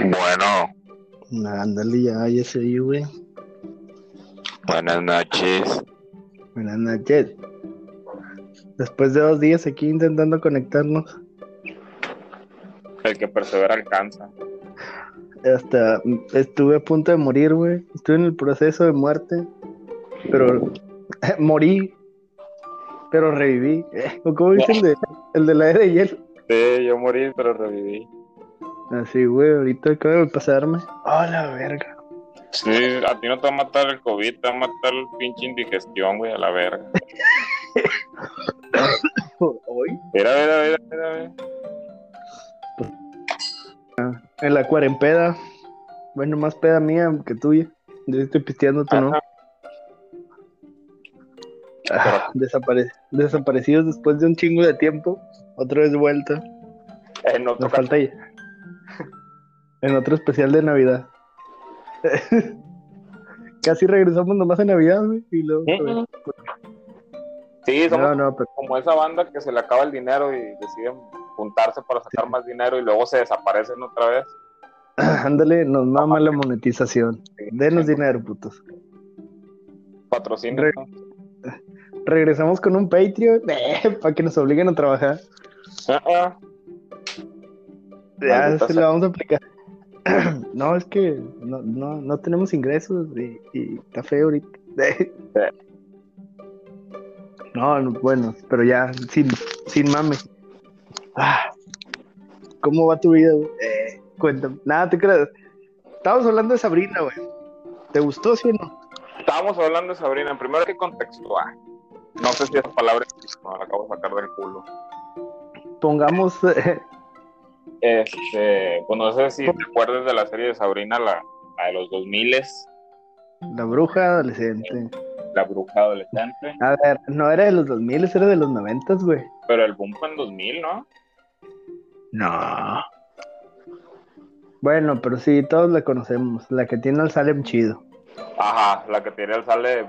Bueno. Ándale, ya, ya se oye, güey. Buenas noches. Buenas noches. Después de dos días aquí intentando conectarnos. El que persevera alcanza. Hasta estuve a punto de morir, güey. Estuve en el proceso de muerte. Pero morí. Pero reviví. ¿O cómo dice el de, el de la era de hielo? Sí, yo morí, pero reviví. Así, güey, ahorita acaba de pasarme. ¡Oh, la verga! Sí, a ti no te va a matar el COVID, te va a matar el pinche indigestión, güey, a la verga. ¿Hoy? Mira, mira, mira, mira, mira. En la. Bueno, más peda mía que tuya. Yo estoy pisteando, tú no. Ajá. Ah, desapare- desaparecidos después de un chingo de tiempo. Otra vez vuelta. Eh, no Nos falta ya. En otro especial de Navidad. Casi regresamos nomás en Navidad, güey. Y luego. Ujú. Sí, somos No, no, pero. como esa banda que se le acaba el dinero y deciden juntarse para sacar más dinero y luego se desaparecen otra vez. Ándale, nos mama la monetización. Denos dinero, putos. Patrocinio. Re- Regresamos con un Patreon para que nos obliguen a trabajar. Ah, ah. Ya se lo vamos a aplicar. No, es que no, no, no tenemos ingresos y, y está feo ahorita. No, no, bueno, pero ya, sin, sin mame. Ah, ¿Cómo va tu vida? Eh, cuéntame. Nada, te creas. Estábamos hablando de Sabrina, güey. ¿Te gustó, sí o no? Estábamos hablando de Sabrina. Primero hay que contextuar. No sé si esa palabra no, la acabo de sacar del culo. Pongamos. eh, Este, pues no sé si te acuerdas de la serie de Sabrina, la, la de los 2000 la bruja adolescente. la bruja adolescente. A ver, no era de los 2000, era de los 90, güey. Pero el boom fue en 2000, ¿no? No. Bueno, pero sí, todos la conocemos. La que tiene al Salem chido. Ajá, la que tiene el sale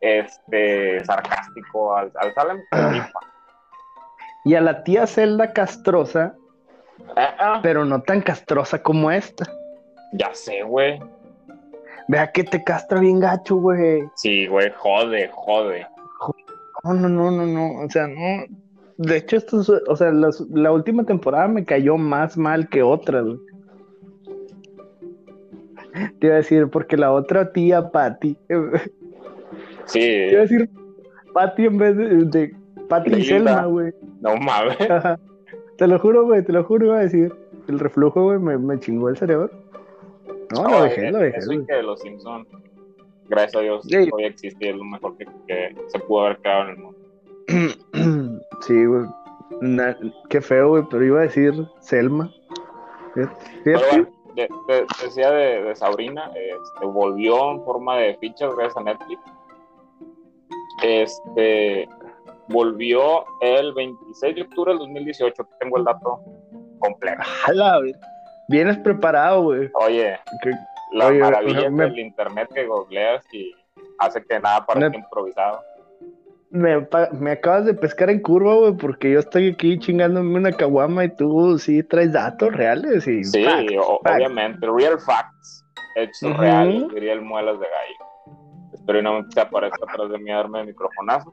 este sarcástico al, al Salem. Y a la tía Zelda castrosa, Ah, ah, pero no tan castrosa como esta. ya sé, güey. Vea que te castra bien gacho, güey. Sí, güey, jode, jode. No, no, no, no, no. O sea, no. De hecho, esto es- o sea, las- la última temporada me cayó más mal que otra, güey. Te iba a decir, porque la otra tía Patty, te Sí, iba a decir Patty en vez de, de Patty y. Selma, güey. no mames. Te lo juro, güey, te lo juro, iba a decir. El reflujo, güey, me, me chingó el cerebro. No, lo dejé, lo dejé, Eso y que los Simpsons, gracias a Dios, Sí. hoy existe es lo mejor que, que se pudo haber creado en el mundo. Sí, güey. Na- Qué feo, güey, pero iba a decir Selma. Fíjate. Pero bueno, de- de- decía de, de Sabrina, este, volvió en forma de fichas gracias a Netflix. Este volvió el 26 de octubre del 2018. Aquí tengo el dato completo. Jala. Vienes preparado, güey. Oye, Oye, maravillas me- del internet que googleas y hace que nada parezca Me- improvisado. Me, me acabas de pescar en curva, güey, porque yo estoy aquí chingándome una caguama y tú sí traes datos reales y Sí, facts, o- facts. obviamente. Real facts. Hechos Ujú. reales, diría el muelas de gallo. Espero y no se aparezca atrás de mí a darme el microfonazo.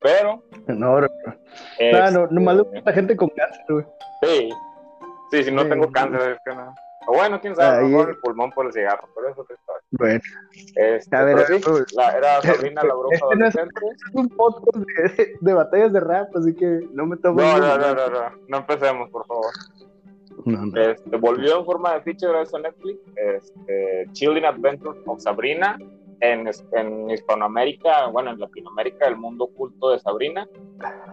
Pero. No, bro. No, este, no, nomás le gusta gente con cáncer, güey. Sí, sí, si no Sí. tengo cáncer, es que no. O bueno, quién sabe, a lo mejor el pulmón por el cigarro, pero eso te está. Bueno, Este, A ver, sí, la, era Sabrina la bruja Este no es- adolescente. es un podcast de, de batallas de rap, así que no me tomo. No, no, no, no, no, no empecemos, por favor. no, no. Este, volvió en forma de ficha gracias a Netflix. Este, Chilling Adventures of Sabrina. En, en Hispanoamérica, bueno, en Latinoamérica, el mundo oculto de Sabrina.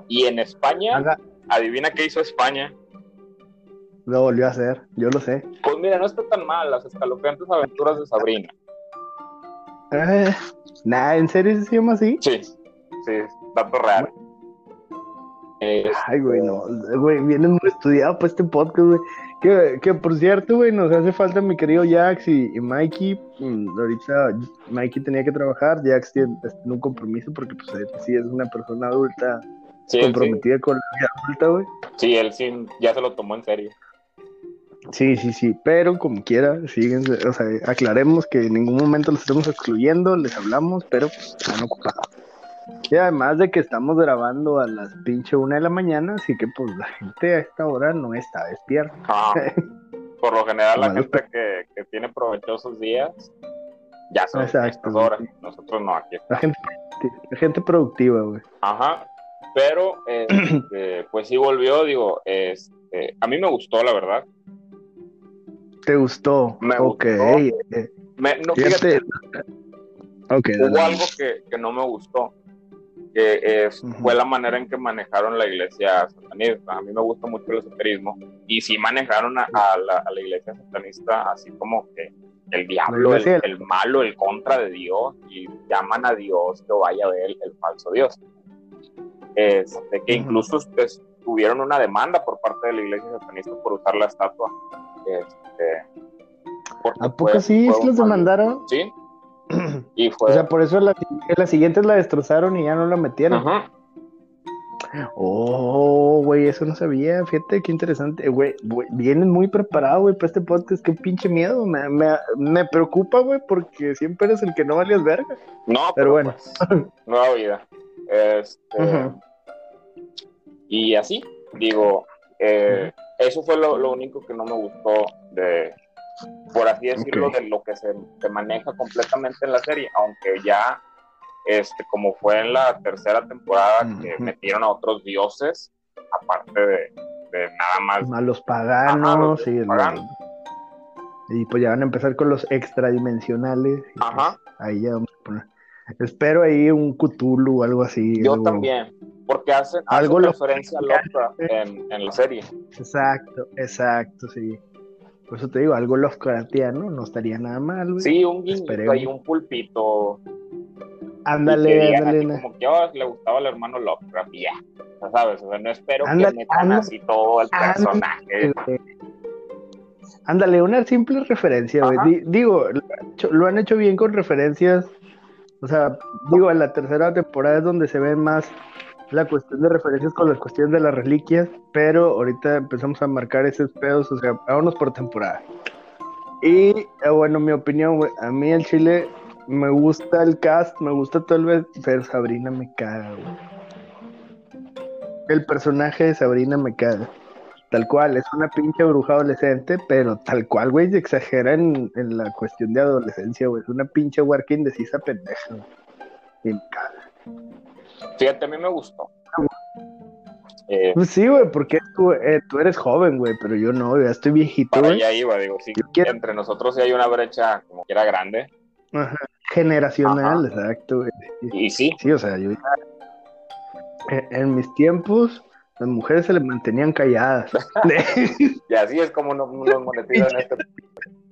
Y en España, adivina qué hizo España. Lo volvió a hacer, yo lo sé. Pues mira, no está tan mal, las escalofriantes aventuras de Sabrina. Eh, nah, ¿en serio se llama así? Sí, sí, dato real. Ay, güey, no, güey, vienes muy estudiado para este podcast, güey. Que, que por cierto, güey, nos hace falta mi querido Jax y, y Mikey. Mm, ahorita Mikey tenía que trabajar, Jax tiene, un compromiso porque, pues, él sí es una persona adulta, sí, él sí, comprometida con la vida adulta, güey. sí, él sí, ya se lo tomó en serio. Sí, sí, sí, pero como quiera, siguen, o sea, aclaremos que en ningún momento los estamos excluyendo, les hablamos, pero pues, están ocupados. Y además de que estamos grabando a las pinche una de la mañana, así que pues la gente a esta hora no está despierta. Ah, por lo general la gente que, que tiene provechosos días ya son estas horas. Nosotros no, aquí La gente, la gente productiva, güey. Ajá, pero este, pues sí volvió, digo, este, a mí me gustó, la verdad. ¿Te gustó? Me ok. gustó. eh, Me- no, fíjate, fíjate. Ok, hubo algo que, que no me gustó, es, Ujú. fue la manera en que manejaron la iglesia satanista. A mí me gusta mucho el esoterismo y sí manejaron a, a la, a la iglesia satanista así como que el diablo, el, el malo, el contra de Dios y llaman a Dios que vaya a ver el, falso Dios. Este, que incluso pues, tuvieron una demanda por parte de la iglesia satanista por usar la estatua. Este, ¿A poco fue- sí fue los demandaron? Sí. Y fue. O sea, por eso la, las siguientes la destrozaron y ya no la metieron. Ajá. Oh, güey, eso no sabía. Fíjate qué interesante. Güey, güey, vienes muy preparado, güey, para este podcast. Qué pinche miedo. Me, me, me preocupa, güey, porque siempre eres el que no valías verga. No, pero, Pero bueno. pues, nueva vida. Este. Y así, digo, eh, eso fue lo, lo único que no me gustó de, por así decirlo, de lo que se, se maneja completamente en la serie, aunque ya, este, como fue en la tercera temporada, que metieron a otros dioses, aparte de, de nada más. A los paganos los y, el- paganos. y pues ya van a empezar con los extradimensionales. pues, Ajá, ahí ya vamos a poner. Espero ahí un Cthulhu o algo así. yo algo- también, porque hacen, Algo hacen lo- referencia a Lovecraft en, en la serie. Exacto, exacto, sí. Por eso te digo, algo Lovecraftiano no estaría nada mal, güey. Sí, un guiñito ahí, un pulpito. ándale, ándale. así como que oh, le gustaba al hermano Lovecraft ya. Sea, ¿Sabes? O sea, no espero que metan así todo el personaje. Ándale, una simple referencia, güey. Digo, lo han, hecho, lo han hecho bien con referencias. O sea, digo, en la tercera temporada es donde se ven más la cuestión de referencias con las cuestiones de las reliquias, pero ahorita empezamos a marcar esos pedos, o sea, vámonos por temporada. Y eh, bueno, mi opinión, güey, a mí el chile me gusta el cast, me gusta todo el vez, pero Sabrina me caga, güey. El personaje de Sabrina me caga. Tal cual, es una pinche bruja adolescente, pero tal cual, güey, se exagera en, en la cuestión de adolescencia, güey. Es una pinche huarca indecisa pendeja. güey. Y me caga. Fíjate, a mí me gustó. Eh, Pues sí, güey, porque tú, eh, tú eres joven, güey, pero yo no, ya estoy viejito, para güey. allá iba, digo, sí, quiero- entre nosotros sí hay una brecha como que era grande. Ajá. Generacional, Ajá. exacto, güey. Y sí, Sí, o sea, yo ya... En, en mis tiempos, las mujeres se le mantenían calladas. y así es como nos, nos monetizan este.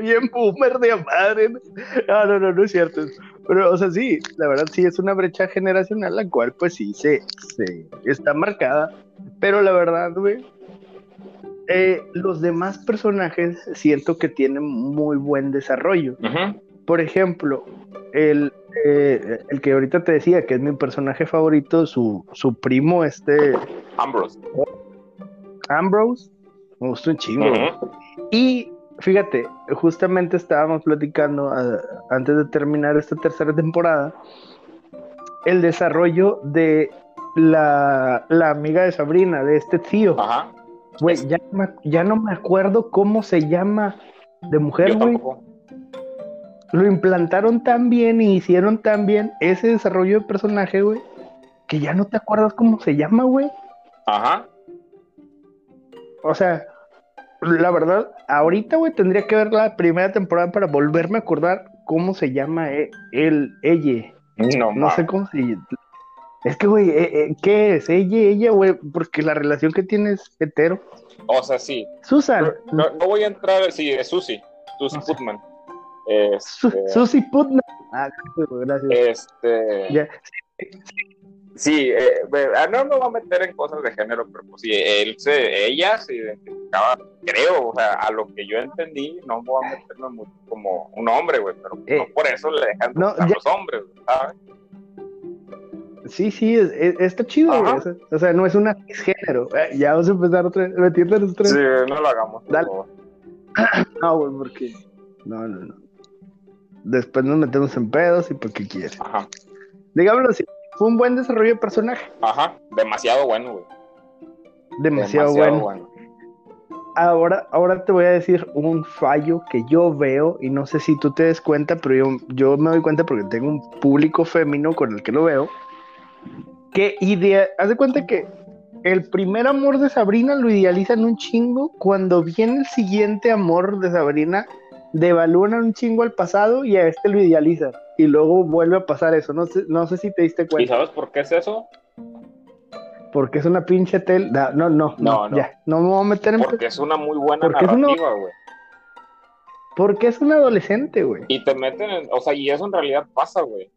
Bien boomer de madre. ¿no? No, no, no, es cierto. Pero, o sea, sí, la verdad sí es una brecha generacional, la cual pues sí se, se está marcada. Pero la verdad, güey, eh, los demás personajes siento que tienen muy buen desarrollo. Por ejemplo, el, eh, el que ahorita te decía que es mi personaje favorito, su, su primo, este Ambrose. Ambrose, me gustó un chingo. Y fíjate, justamente estábamos platicando ah, antes de terminar esta tercera temporada el desarrollo de la, la amiga de Sabrina, de este tío. Ajá. Güey, ya, no me- ya no me acuerdo cómo se llama de mujer, güey. Lo implantaron tan bien y hicieron tan bien ese desarrollo de personaje, güey, que ya no te acuerdas cómo se llama, güey. Ajá. O sea, la verdad, ahorita, güey, tendría que ver la primera temporada para volverme a acordar cómo se llama él, ella. No, No sé cómo se Es que, güey, eh, eh, ¿qué es? Ella, ella, güey, porque la relación que tiene es hetero. O sea, sí. Susan. No, no voy a entrar. Sí, es Susi. Susi No sé. Putman. Este, Susie Putnam. Ah, gracias. este, Ya. Sí, eh, ve- ah, no me voy a meter en cosas de género, pero pues sí, él se, ella se identificaba, creo, o sea, a lo que yo entendí, no voy a meterme mucho como un hombre, güey, pero Eh, no por eso le dejan no, ya- los hombres, ¿sabes? Sí, sí, es, es- está chido, güey. O sea, no es una género. Eh, ya vamos a empezar otra vez. Metiéndonos otra vez. Sí, no lo hagamos. Dale. No, güey, porque. No, no, no. Después nos metemos en pedos y por qué quieres. Ajá, Digámoslo así. Fue un buen desarrollo de personaje. ajá, demasiado bueno, güey. Demasiado, bueno. Ahora, ahora te voy a decir un fallo que yo veo, y no sé si tú te des cuenta, pero yo, yo me doy cuenta porque tengo un público femenino con el que lo veo. Que idea, haz de cuenta que el primer amor de Sabrina lo idealizan un chingo. Cuando viene el siguiente amor de Sabrina, devalúan un chingo al pasado y a este lo idealizan. Y luego vuelve a pasar eso. No sé, no sé si te diste ¿Y cuenta. sabes por qué es eso? Porque es una pinche tel. No, no, no, No, no. ya. No me voy a meter en. Porque es una muy buena Porque narrativa, güey. Porque es un adolescente, güey. Y te meten en, o sea, y eso en realidad pasa, güey.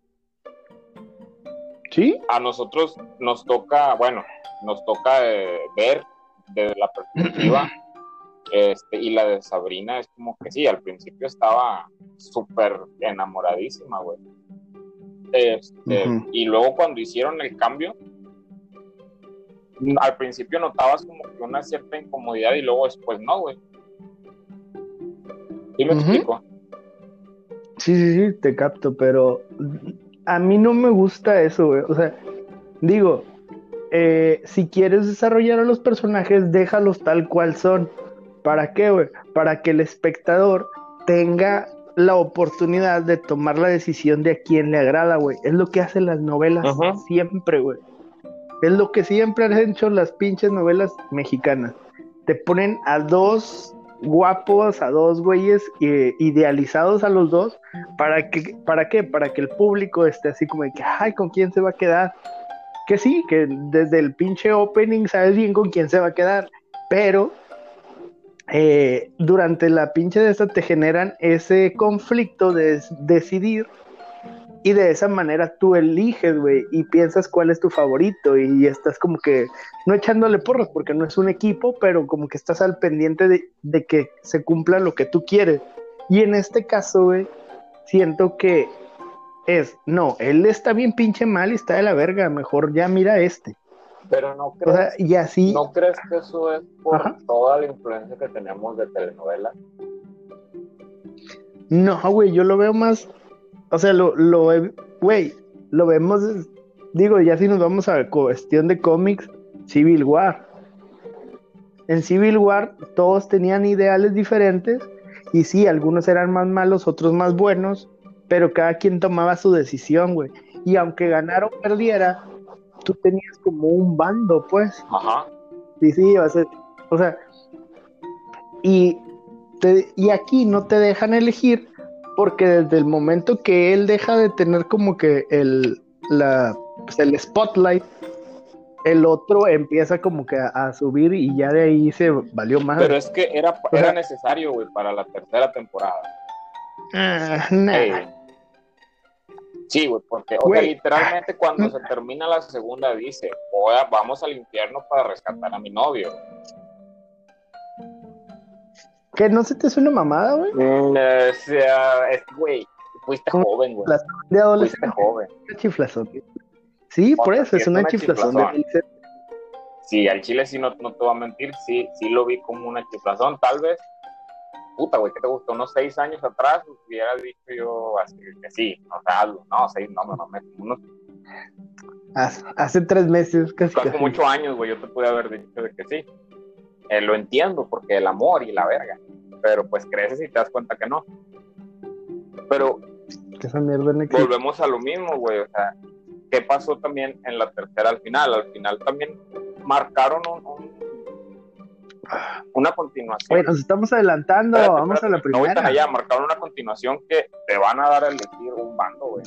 ¿Sí? A nosotros nos toca, bueno, nos toca eh, ver desde la perspectiva, este, y la de Sabrina es como que sí, al principio estaba súper enamoradísima, güey. Este. Y luego cuando hicieron el cambio, al principio notabas como que una cierta incomodidad y luego después no, güey. ¿Sí me Ujú. explico? Sí, sí, sí, te capto, pero a mí no me gusta eso, güey. O sea, digo, eh, si quieres desarrollar a los personajes, déjalos tal cual son. ¿Para qué, güey? Para que el espectador tenga la oportunidad de tomar la decisión de a quién le agrada, güey. Es lo que hacen las novelas Ajá. siempre, güey. Es lo que siempre han hecho las pinches novelas mexicanas. Te ponen a dos guapos, a dos güeyes eh, idealizados a los dos, ¿para que ¿para qué? Para que el público esté así como de que, ay, ¿con quién se va a quedar? Que sí, que desde el pinche opening sabes bien con quién se va a quedar, pero eh, durante la pinche de esta te generan ese conflicto de decidir y de esa manera tú eliges, güey, y piensas cuál es tu favorito y estás como que no echándole porras porque no es un equipo, pero como que estás al pendiente de, de que se cumpla lo que tú quieres. Y en este caso, güey, siento que es, no, él está bien pinche mal y está de la verga, mejor ya mira este. Pero no O crees, sea, y así, ¿no crees que eso es por Ajá. toda la influencia que tenemos de telenovelas? no, güey, yo lo veo más, o sea, lo, lo, güey, lo vemos, digo, ya si nos vamos a cuestión de cómics, Civil War. En Civil War todos tenían ideales diferentes y sí, algunos eran más malos, otros más buenos, pero cada quien tomaba su decisión, güey. Y aunque ganara o perdiera, tú tenías como un bando, pues. Ajá. Sí, sí, o sea, o sea, y, te- y aquí no te dejan elegir porque desde el momento que él deja de tener como que el, la, pues, el spotlight, el otro empieza como que a, a subir y ya de ahí se valió más. Pero es que era, era necesario, güey, para la tercera temporada. Ah, nah. Ey. Sí, güey, porque, o sea, literalmente cuando se termina la segunda dice, "Voy a- vamos al infierno para rescatar a mi novio. Que no se te suena mamada, güey. Mm, eh, o sea, es, güey, fuiste Mm, joven, güey. De Fuiste adolescente, joven. una chiflazón. Sí, O por eso, es una una chiflazón. chiflazón. Sí, al chile sí no, no te voy a mentir, sí, sí lo vi como una chiflazón, tal vez. Puta, güey, ¿qué te gustó? Unos seis años atrás hubiera dicho yo así que sí, o sea, hazlo. no, seis, no, no, no, me- unos Hace, hace tres meses, casi. Hace muchos años, güey, yo te pude haber dicho de que sí. Eh, lo entiendo, porque el amor y la verga. Pero pues creces y te das cuenta que no. Pero Que esa mierda no existe. volvemos a lo mismo, güey. O sea, ¿qué pasó también en la tercera al final? Al final también marcaron un, un- una continuación. Güey, nos estamos adelantando, Espérate, vamos espérate, a la No voy tan primera. allá, marcaron una continuación que te van a dar a elegir un bando, güey.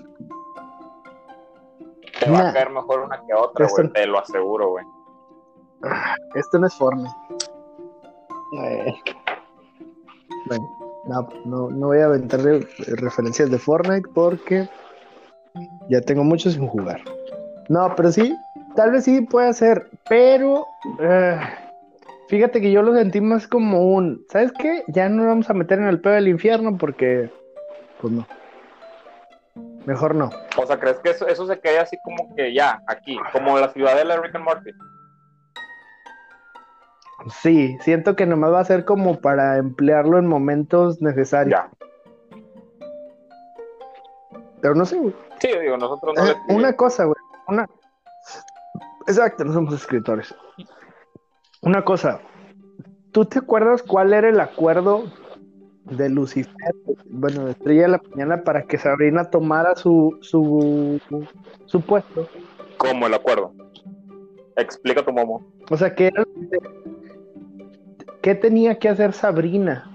Te va a caer mejor una que otra, Esto- güey, te lo aseguro, güey. Esto no es Fortnite. Eh, Bueno, no, no, no voy a aventar re- referencias de Fortnite porque ya tengo mucho sin jugar. No, pero sí, tal vez sí puede ser, pero eh, fíjate que yo lo sentí más como un, ¿sabes qué? Ya no nos vamos a meter en el pedo del infierno porque, pues no. mejor no. O sea, ¿crees que eso, eso se quede así como que ya, aquí, como la ciudadela de Rick and Morty? Sí, siento que nomás va a ser como para emplearlo en momentos necesarios. Ya. Pero no sé, güey. Sí, digo, nosotros no Eh, una cosa, güey. Una. Exacto, no somos escritores. Una cosa. ¿Tú te acuerdas cuál era el acuerdo de Lucifer, bueno, de Estrella de la Mañana, para que Sabrina tomara su, su, su puesto? ¿Cómo el acuerdo? Explica tu momo. O sea, ¿qué, ¿qué tenía que hacer Sabrina?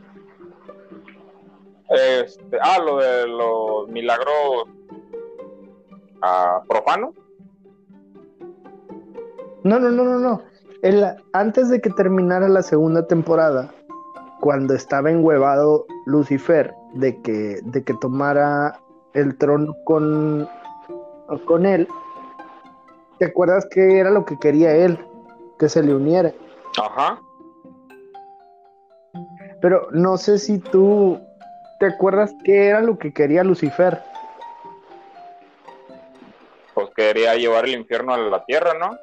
Este, ah, lo de los milagros ah, profanos. No, no, no, no, no. El- antes de que terminara la segunda temporada, cuando estaba enhuevado Lucifer de que, de que tomara el trono con, con él, ¿te acuerdas que era lo que quería él? Que se le uniera. Ajá. Pero no sé si tú te acuerdas qué era lo que quería Lucifer. Pues quería llevar el infierno a la tierra, ¿no?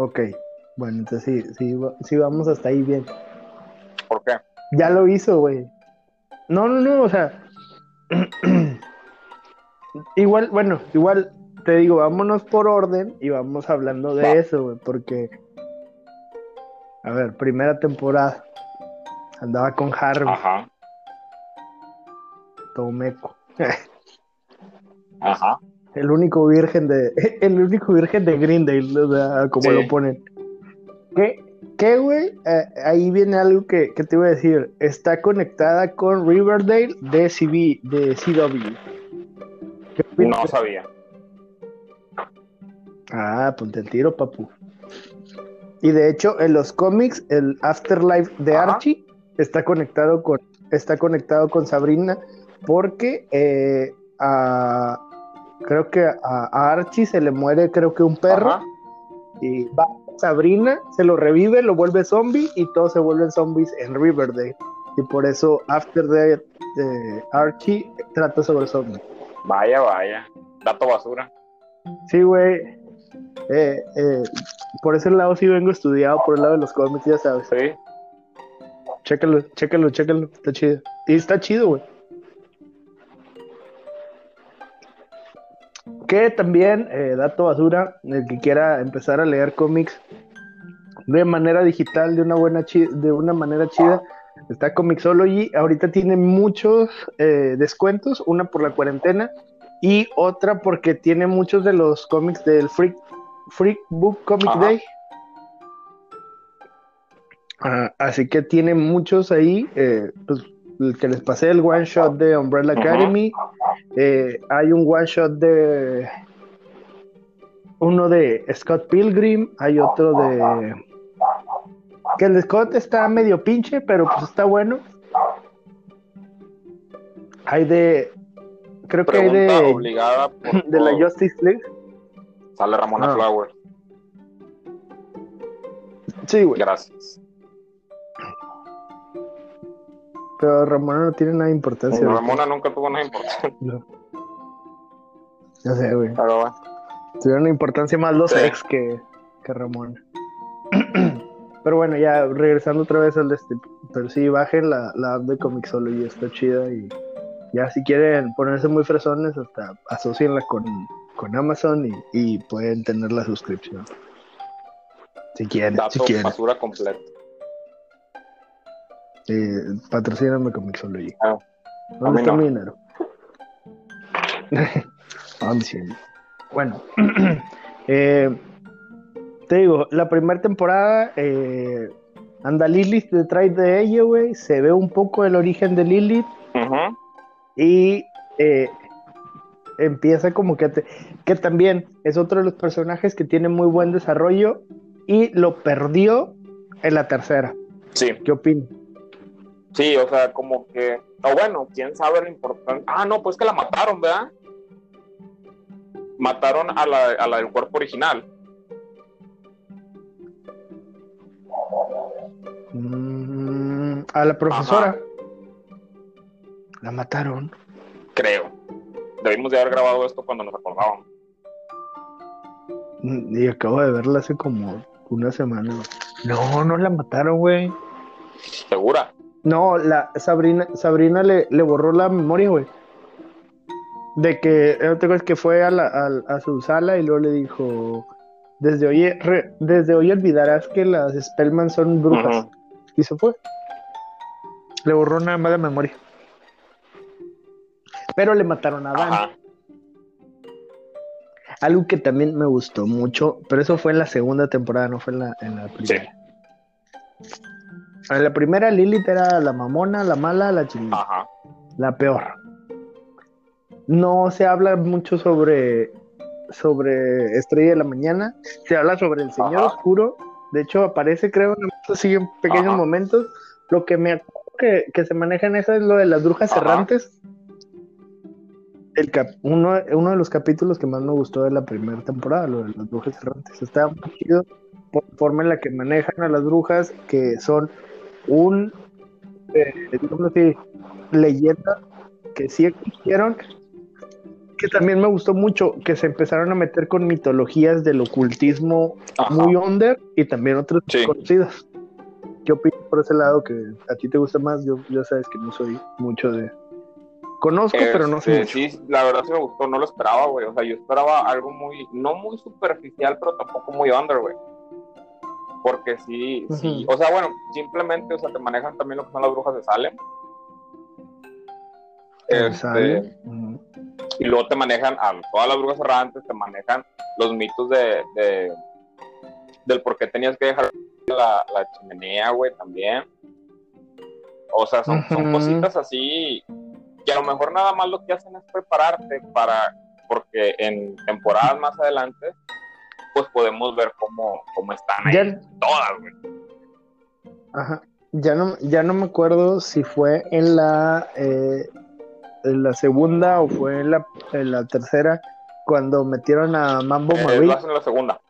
Ok, bueno, entonces sí, sí, sí vamos hasta ahí bien. ¿Por qué? Ya lo hizo, güey. No, no, no, o sea. igual, bueno, igual te digo, vámonos por orden y vamos hablando de Va. eso, güey, porque. A ver, primera temporada. Andaba con Harvey, Ajá. todo meco. Ajá. El único virgen de. El único virgen de Greendale, o sea, como Sí. lo ponen. ¿Qué, qué, güey? Eh, ahí viene algo que, que te iba a decir. Está conectada con Riverdale de, CB, de CW. No sabía. Ah, ponte el tiro, papu. Y de hecho, en los cómics, el Afterlife de Ajá. Archie está conectado con, está conectado con Sabrina porque eh, a- creo que a, Archie se le muere, creo que un perro, Ajá. y va Sabrina, se lo revive, lo vuelve zombie y todos se vuelven zombies en Riverdale. Y por eso After Death de Archie trata sobre zombies. Vaya, vaya. Dato basura. Sí, güey. Eh, eh, por ese lado sí vengo estudiado, por el lado de los cómics, ya sabes. Sí. Chécalo, chécalo, chécalo. Está chido. Y está chido, güey. Que también, eh, dato basura, el que quiera empezar a leer cómics de manera digital, de una buena de una manera chida, está Comixology. Ahorita tiene muchos eh, descuentos, una por la cuarentena y otra porque tiene muchos de los cómics del Freak, Freak Book Comic Ajá. Day. Ah, así que tiene muchos ahí. eh, pues, el que les pasé el one shot de Umbrella. Academy. eh, hay un one shot de uno de Scott Pilgrim. Hay otro de que el Scott está medio pinche, pero pues está bueno. Hay de creo que hay de, obligada por de la. Justice League. Sale Ramona Ah. Flowers. Sí, güey. Gracias. Pero Ramona no tiene nada de importancia. güey. Ramona nunca tuvo nada importante. No. Ya sé, güey. Pero bueno. Tuvieron importancia más los Sí. ex que, que Ramona. Pero bueno, ya regresando otra vez al de este. Pero sí, bajen la, la app de Comixology, está chida. Y ya si quieren ponerse muy fresones, hasta asocienla con, con Amazon y, y pueden tener la suscripción. Si quieren, Dato si quieren. basura completo. Eh, patrocíname Comixology. Ah, a ¿Dónde está no. mi dinero? Ah. Bueno, eh, te digo, la primera temporada eh, anda Lilith detrás de ella, güey. Se ve un poco el origen de Lilith y eh, empieza como que, te- que también es otro de los personajes que tiene muy buen desarrollo y lo perdió en la tercera. Sí, ¿Qué opinas? Sí, o sea, como que. O bueno, quién sabe lo importante. Ah, no, pues que la mataron, ¿verdad? Mataron a la, a la del cuerpo original. Mm, a la profesora. La mataron. Creo. debimos de haber grabado esto cuando nos acordábamos. Y acabo de verla hace como una semana. No, no la mataron, güey. ¿Segura? No, la Sabrina, Sabrina le, le borró la memoria, güey. De que, ¿no te acuerdas que fue a, la, a, a su sala y luego le dijo, desde hoy, re- desde hoy olvidarás que las Spellman son brujas. Y se fue. Le borró nada más la memoria. Pero le mataron a Dan. Algo que también me gustó mucho, pero eso fue en la segunda temporada, no fue en la, en la Sí. En la primera Lilith era la mamona, la mala, la chingada. Ajá. La peor. No se habla mucho sobre, sobre Estrella de la Mañana. Se habla sobre el Señor Ajá. Oscuro. De hecho, aparece, creo, en- así en pequeños Ajá. momentos. Lo que me acuerdo que, que se maneja en eso es lo de las brujas errantes. El cap- uno, uno de los capítulos que más me gustó de la primera temporada, lo de las brujas errantes. Está muy chido por la forma en la que manejan a las brujas, que son un, eh, así, leyenda que sí existieron, que también me gustó mucho, que se empezaron a meter con mitologías del ocultismo Ajá. muy under y también otras Sí. conocidas. ¿Qué opinas por ese lado que a ti te gusta más? Yo ya sabes que no soy mucho de... Conozco, pero no sé mucho. Sí, la verdad sí me gustó, no lo esperaba, güey. O sea, yo esperaba algo muy, no muy superficial, pero tampoco muy under, güey. Porque sí, sí, o sea, bueno, simplemente, o sea, te manejan también lo que son las brujas de Salem. Este, ¿Sale? Ujú. y luego te manejan a todas las brujas errantes, te manejan los mitos de, de- del por qué tenías que dejar la, la chimenea, güey, también. O sea, son, cositas así que a lo mejor nada más lo que hacen es prepararte para, porque en temporadas más adelante, pues podemos ver cómo, cómo están ahí Ya, todas, güey. Ajá. Ya no, ya no me acuerdo si fue en la, eh, en la segunda o fue en la, en la tercera cuando metieron a Mambo Eh, hacen en la segunda.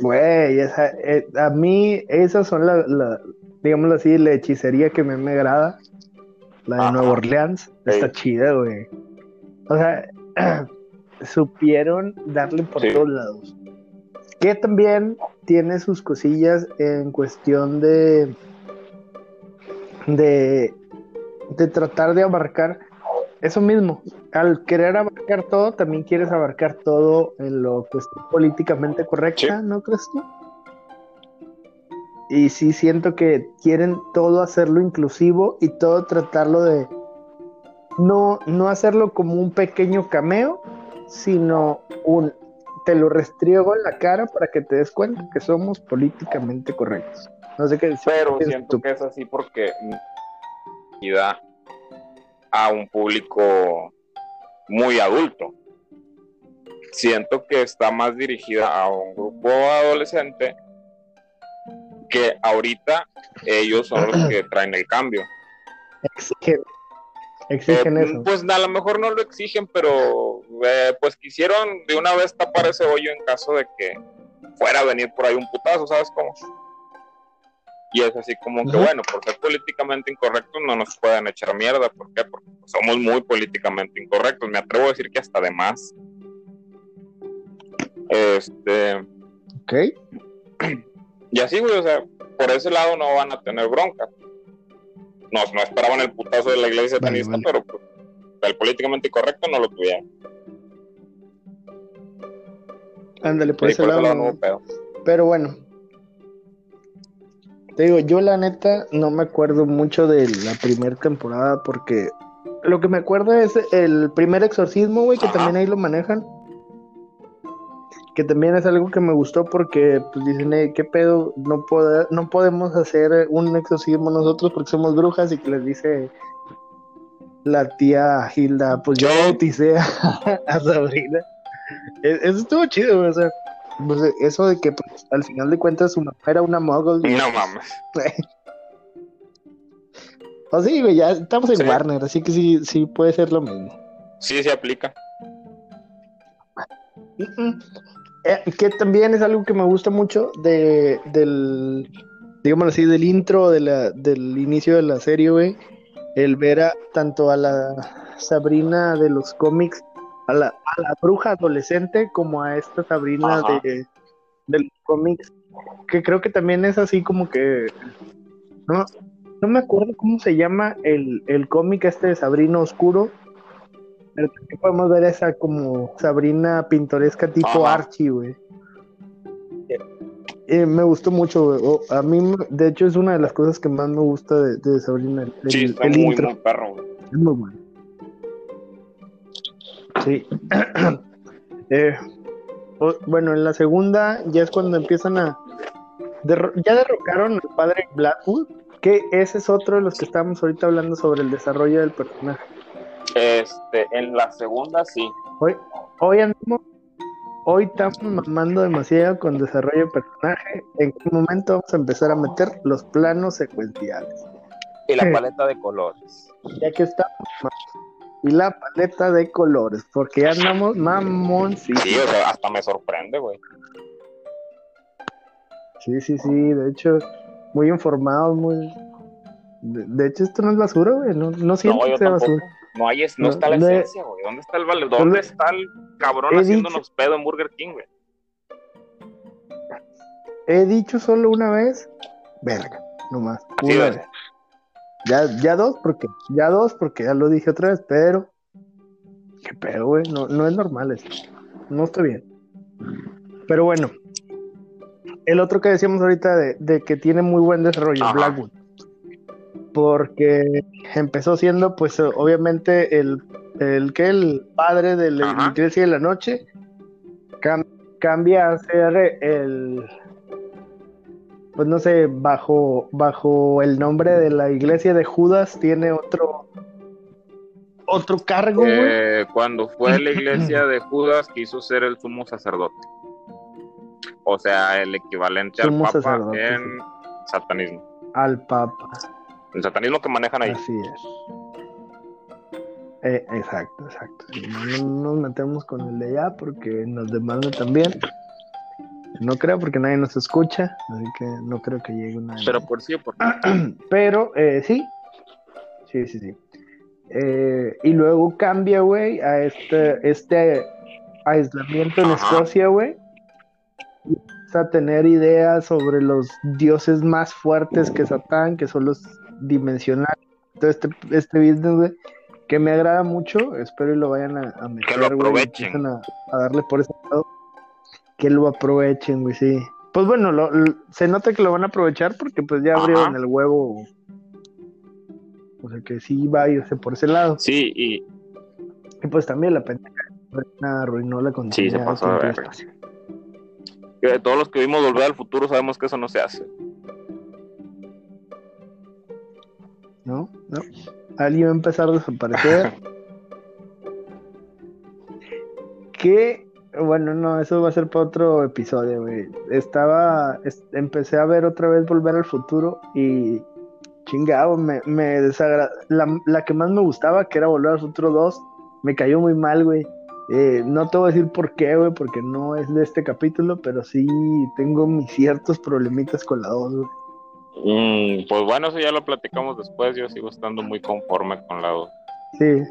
Güey, esa, eh, a mí esas son la, la, digámoslo así, la hechicería que me, me agrada. La de Ajá. Nueva Orleans. Está chida, güey. O sea, supieron darle por Sí. todos lados. Que también tiene sus cosillas en cuestión de, de, de tratar de abarcar eso mismo. Al querer abarcar todo, también quieres abarcar todo en lo que esté políticamente correcta, Sí. ¿no crees tú? Y sí siento que quieren todo hacerlo inclusivo y todo tratarlo de no, no hacerlo como un pequeño cameo, sino un te lo restriego en la cara para que te des cuenta que somos políticamente correctos. No sé qué decir. Pero ¿Qué siento tú? que es así porque da a un público muy adulto. Siento que está más dirigida a un grupo adolescente que ahorita ellos son los que traen el cambio. Exigen Eh, eso. Pues a lo mejor no lo exigen, pero eh, pues quisieron de una vez tapar ese hoyo en caso de que fuera a venir por ahí un putazo, ¿sabes cómo? Y es así como que, bueno, por ser políticamente incorrectos no nos pueden echar mierda. ¿Por qué? Porque somos muy políticamente incorrectos. Me atrevo a decir que hasta de más. Este, Ok. y así, güey, o sea, por ese lado no van a tener bronca. No, no esperaban el putazo de la iglesia Vale, satanista, vale. pero pues, el políticamente correcto no lo tuvieron. Ándale, por Sí, ese por ese lado. no. Pero bueno. Te digo, yo la neta no me acuerdo mucho de la primera temporada porque lo que me acuerdo es el primer exorcismo, güey, que Ajá. también ahí lo manejan. Que también es algo que me gustó porque pues dicen, "Eh, ¿qué pedo? No, pode- no podemos hacer un exorcismo nosotros porque somos brujas y que les dice la tía Hilda, pues yo Sí. bauticé a, a Sabrina. E- Eso estuvo chido, o sea, pues, eso de que pues, al final de cuentas su mamá era una muggle. No mames. O sí, güey, ya estamos en Sí. Warner, así que sí, sí puede ser lo mismo. Sí, se aplica. Eh, que también es algo que me gusta mucho de, del, digámoslo así, del intro, de la, del inicio de la serie, güey. El ver a, tanto a la Sabrina de los cómics, a la, a la bruja adolescente, como a esta Sabrina Ajá. de, de los cómics, que creo que también es así como que. No, no me acuerdo cómo se llama el, el cómic este de Sabrina Oscuro. Pero también podemos ver esa como Sabrina pintoresca tipo Ajá. Archie, güey. Eh, me gustó mucho, güey. A mí, de hecho, es una de las cosas que más me gusta de, de Sabrina. El, Sí, está el muy, intro. muy perro, güey. Es muy bueno. Sí. Eh, bueno, en la segunda ya es cuando empiezan a. derro- ya derrocaron al padre Blackwood, que ese es otro de los que estábamos ahorita hablando sobre el desarrollo del personaje. Este, en la segunda sí. Hoy, hoy andamos. Hoy estamos mamando demasiado con desarrollo de personaje. ¿En qué momento vamos a empezar a meter los planos secuenciales? Y la paleta de colores. Ya que estamos. Y la paleta de colores, porque ya andamos mamoncitos. Sí, o sea, hasta me sorprende, güey. Sí, sí, sí, de hecho, muy informados, muy... De, de hecho, esto no es basura, güey, no, no siento No, que sea tampoco. basura. No, hay, no, No, está la esencia, güey. ¿Dónde está el vale? Solo ¿Dónde está el cabrón haciéndonos pedo en Burger King, güey? He dicho solo una vez, verga, nomás, Así una es. vez. Ya, ya dos, porque, ya dos, porque ya lo dije otra vez, pero... Qué pedo, güey, no, no es normal esto, no está bien. Pero bueno, el otro que decíamos ahorita de, de que tiene muy buen desarrollo, Ajá. Blackwood. Porque empezó siendo, pues, obviamente, el, el que el padre de la Ajá. iglesia de la noche cam- cambia a ser el, pues no sé, bajo, bajo el nombre de la iglesia de Judas tiene otro, otro cargo. Eh, cuando fue la iglesia de Judas, quiso ser el sumo sacerdote. O sea, el equivalente Sumo al Papa sacerdote, en sí. satanismo. al Papa. El satanismo que manejan ahí. Así es. Eh, exacto, exacto. No, no nos metemos con el de allá porque nos demanda también. No creo porque nadie nos escucha, así que no creo que llegue una. Pero por sí, por Pero eh, sí, sí, sí, sí. Eh, y luego cambia, güey, a este, este aislamiento en Ajá. Escocia, güey. A tener ideas sobre los dioses más fuertes que Satán, que son los dimensionales. Todo este, este business, güey, que me agrada mucho. Espero y lo vayan a, a meter, lo güey, y aprovechen. a, a darle por ese lado. Que lo aprovechen, güey, sí. Pues bueno, lo- lo- se nota que lo van a aprovechar porque pues ya abrieron el huevo. O sea que sí va a irse por ese lado. Sí, y Y pues también la pendeja arruinó la continuidad. pasó de del verga. espacio. que todos los que vimos volver al futuro sabemos que eso no se hace. ¿No? ¿No? Alguien va a empezar a desaparecer. que, bueno, no, eso va a ser para otro episodio, güey. Estaba, es- empecé a ver otra vez Volver al Futuro y chingado, me, me desagrada. La, la que más me gustaba, que era Volver al Futuro 2, me cayó muy mal, güey. Eh, no te voy a decir por qué, güey, porque no es de este capítulo, pero sí tengo mis ciertos problemitas con la 2, güey. Mm, pues bueno, eso ya lo platicamos después. Yo sigo estando muy conforme con la dos. Sí.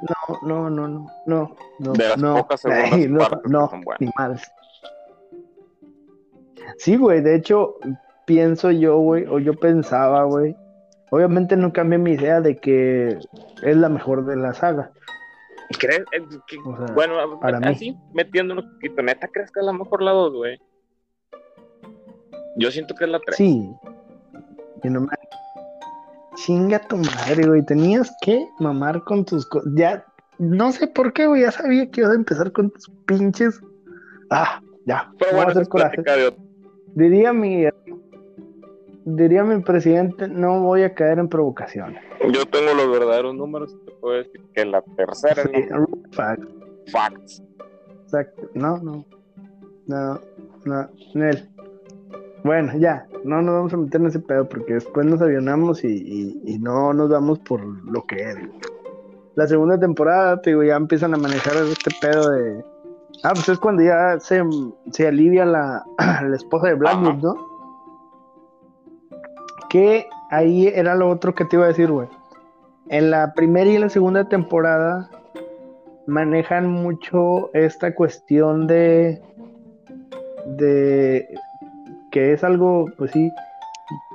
No, no, no, no, no, no. De las no. pocas segundas Ay, no, partes que no, son buenas. ni madres. Sí, güey, de hecho, pienso yo, güey, o yo pensaba, güey. Obviamente no cambié mi idea de que es la mejor de la saga. ¿Crees? Eh, que- O sea, bueno, para mí. así metiéndonos un poquito, neta, ¿crees que es la mejor la 2, güey? Yo siento que es la 3. Sí. No me... Chinga tu madre, güey. Tenías que mamar con tus cosas. Ya, no sé por qué, güey. Ya sabía que ibas a empezar con tus pinches. Ah, ya. Pero a hacer es coraje. Diría mi. Diría mi presidente, no voy a caer en provocaciones. Yo tengo los verdaderos números y te puedo decir que la tercera es Sí, la fact, facts. exacto. No, no. No, no. Nel. Bueno, ya. No nos vamos a meter en ese pedo porque después nos avionamos y, no nos vamos por lo que es. La segunda temporada, te digo, ya empiezan a manejar este pedo de. Ah, pues es cuando ya se, se alivia la, la esposa de Blackwood. ¿no? Que ahí era lo otro que te iba a decir, güey. en la primera y la segunda temporada manejan mucho esta cuestión de de que es algo, pues sí,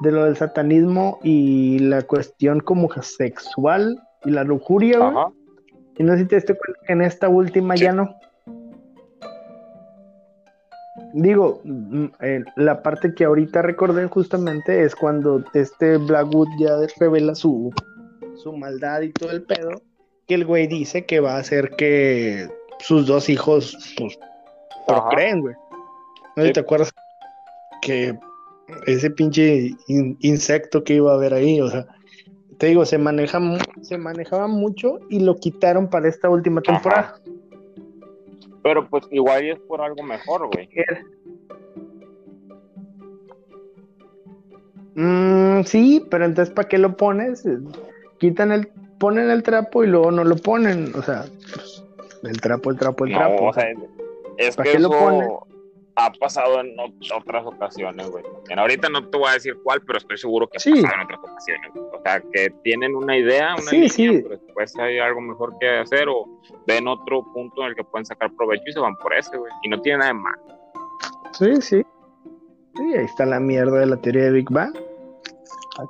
de lo del satanismo y la cuestión como sexual y la lujuria, Y no sé si te diste cuenta que en esta última ya no. Digo, mm, eh, la parte que ahorita recordé justamente es cuando este Blackwood ya revela su, su maldad y todo el pedo, que el güey dice que va a hacer que sus dos hijos, pues, creen, güey. ¿No te acuerdas que ese pinche insecto que iba a haber ahí, o sea, te digo, se maneja se manejaba mucho y lo quitaron para esta última temporada. Pero pues igual es por algo mejor, güey. Mm, sí, pero entonces ¿para qué lo pones? Quitan el, ponen el trapo y luego no lo ponen, o sea, pues, el trapo, el trapo, el trapo. O sea, es que lo ponen? Ha pasado en otras ocasiones, güey. Ahorita no te voy a decir cuál, pero estoy seguro que ha pasado en otras ocasiones. O sea, que tienen una idea, una sí, línea, pero después hay algo mejor que hacer o ven otro punto en el que pueden sacar provecho y se van por ese, güey. Y no tiene nada de malo. Sí, sí. Sí, ahí está la mierda de la teoría de Big Bang.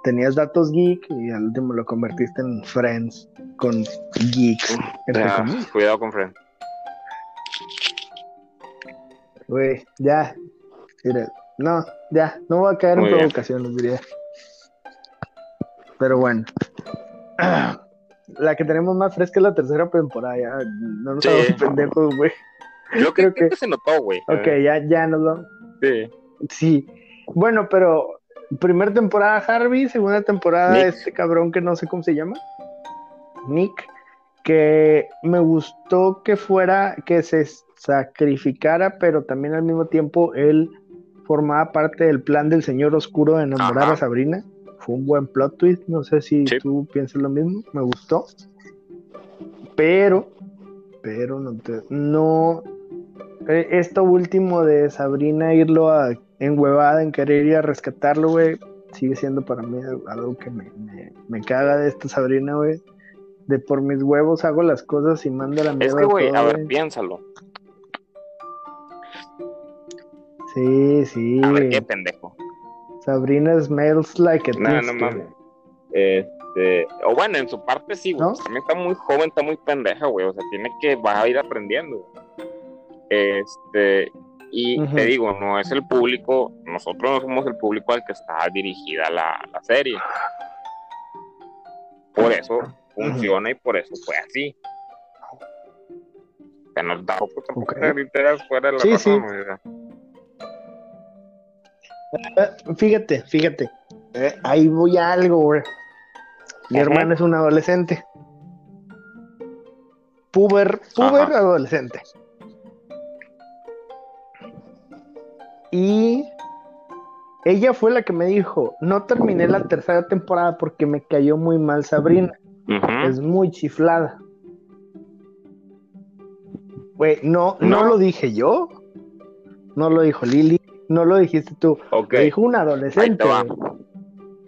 Tenías datos geek y al último lo convertiste en Friends con geeks. cuidado con Friends. Güey, ya. no, ya, no voy a caer en provocaciones, diría. Pero bueno. La que tenemos más fresca es la tercera temporada. Ya. No nos sí. pendejos, güey. Yo creo que, se notó, güey. Ok, ya, ya nos lo. Sí. Sí. Bueno, pero primera temporada Harvey, segunda temporada este cabrón que no sé cómo se llama. Nick. Que me gustó que fuera, que se sacrificara, pero también al mismo tiempo él formaba parte del plan del señor oscuro de enamorar a Sabrina. Fue un buen plot twist, no sé si tú piensas lo mismo, me gustó. Pero, pero no te, no, e, esto último de Sabrina irlo a enhuevada en querer ir a rescatarlo, güey, sigue siendo para mí algo que me, me, caga de esta Sabrina, güey. De por mis huevos hago las cosas y mando la mierda. Es que, güey, a ver, piénsalo. Sí, sí. A ver, qué pendejo. Sabrina smells like a No, no mames. Este, o bueno, en su parte sí, güey. También está muy joven, está muy pendeja, güey. O sea, tiene que, va a ir aprendiendo. Este, y te digo, no es el público, nosotros no somos el público al que está dirigida la, la serie. Por eso funciona y por eso fue así. Da poco tampoco fuera de la sí, razón, sí. Eh, fíjate, fíjate. Eh, ahí voy a algo, güey. Mi hermana es un adolescente. Puber, puber adolescente. Y ella fue la que me dijo, no terminé la tercera temporada porque me cayó muy mal Sabrina. Es muy chiflada. Güey, no, no, no lo dije yo. No lo dijo Lili. No lo dijiste tú. Lo dijo un adolescente.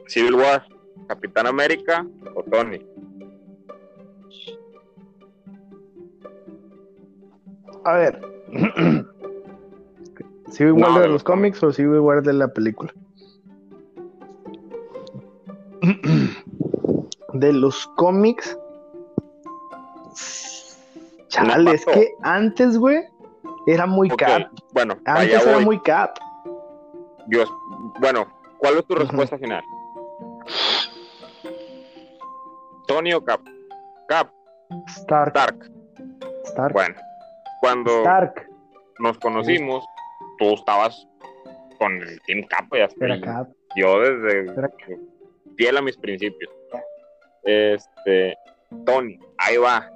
Civil War, Capitán América o Tony. A ver. ¿Civil War de los cómics o Civil War de la película? De los cómics. Chale, es que antes, güey, era muy cap. Bueno, antes era muy cap. Dios, bueno, ¿cuál es tu respuesta final? ¿Tony o Cap? Cap. Stark. Stark. Bueno, cuando Stark. nos conocimos, tú estabas con el Team Cap y hasta Cap. yo desde fiel a mis principios. Este, Tony, ahí va.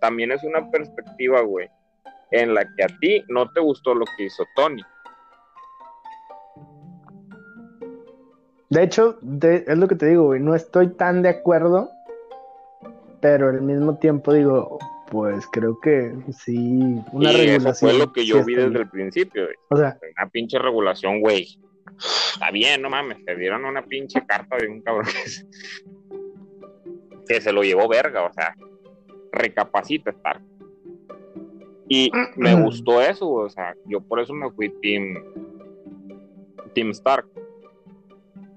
También es una perspectiva, güey, en la que a ti no te gustó lo que hizo Tony. De hecho, es lo que te digo, güey, no estoy tan de acuerdo, pero al mismo tiempo digo, pues creo que sí, una y Eso fue lo que yo vi desde el principio, güey. O sea, una pinche regulación, güey. Está bien, no mames, te dieron una pinche carta de un cabrón. Que se lo llevó verga, o sea, recapacita Stark. Y me gustó eso, o sea, yo por eso me fui Team, team Stark.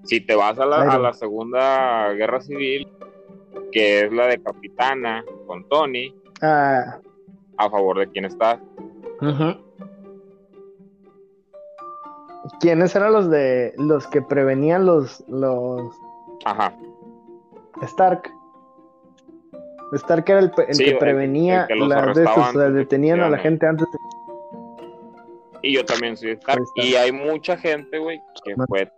Si te vas a la, a la Segunda Guerra Civil, que es la de Capitana con Tony, Ah, a favor de quién estás. ujú. ¿Quiénes eran los de los que prevenían los los Ajá. Stark? Stark era el, el Sí, que el- prevenía el que los las de que detenían a la gente antes de... Y yo también soy Stark. Y hay mucha gente, güey, que fue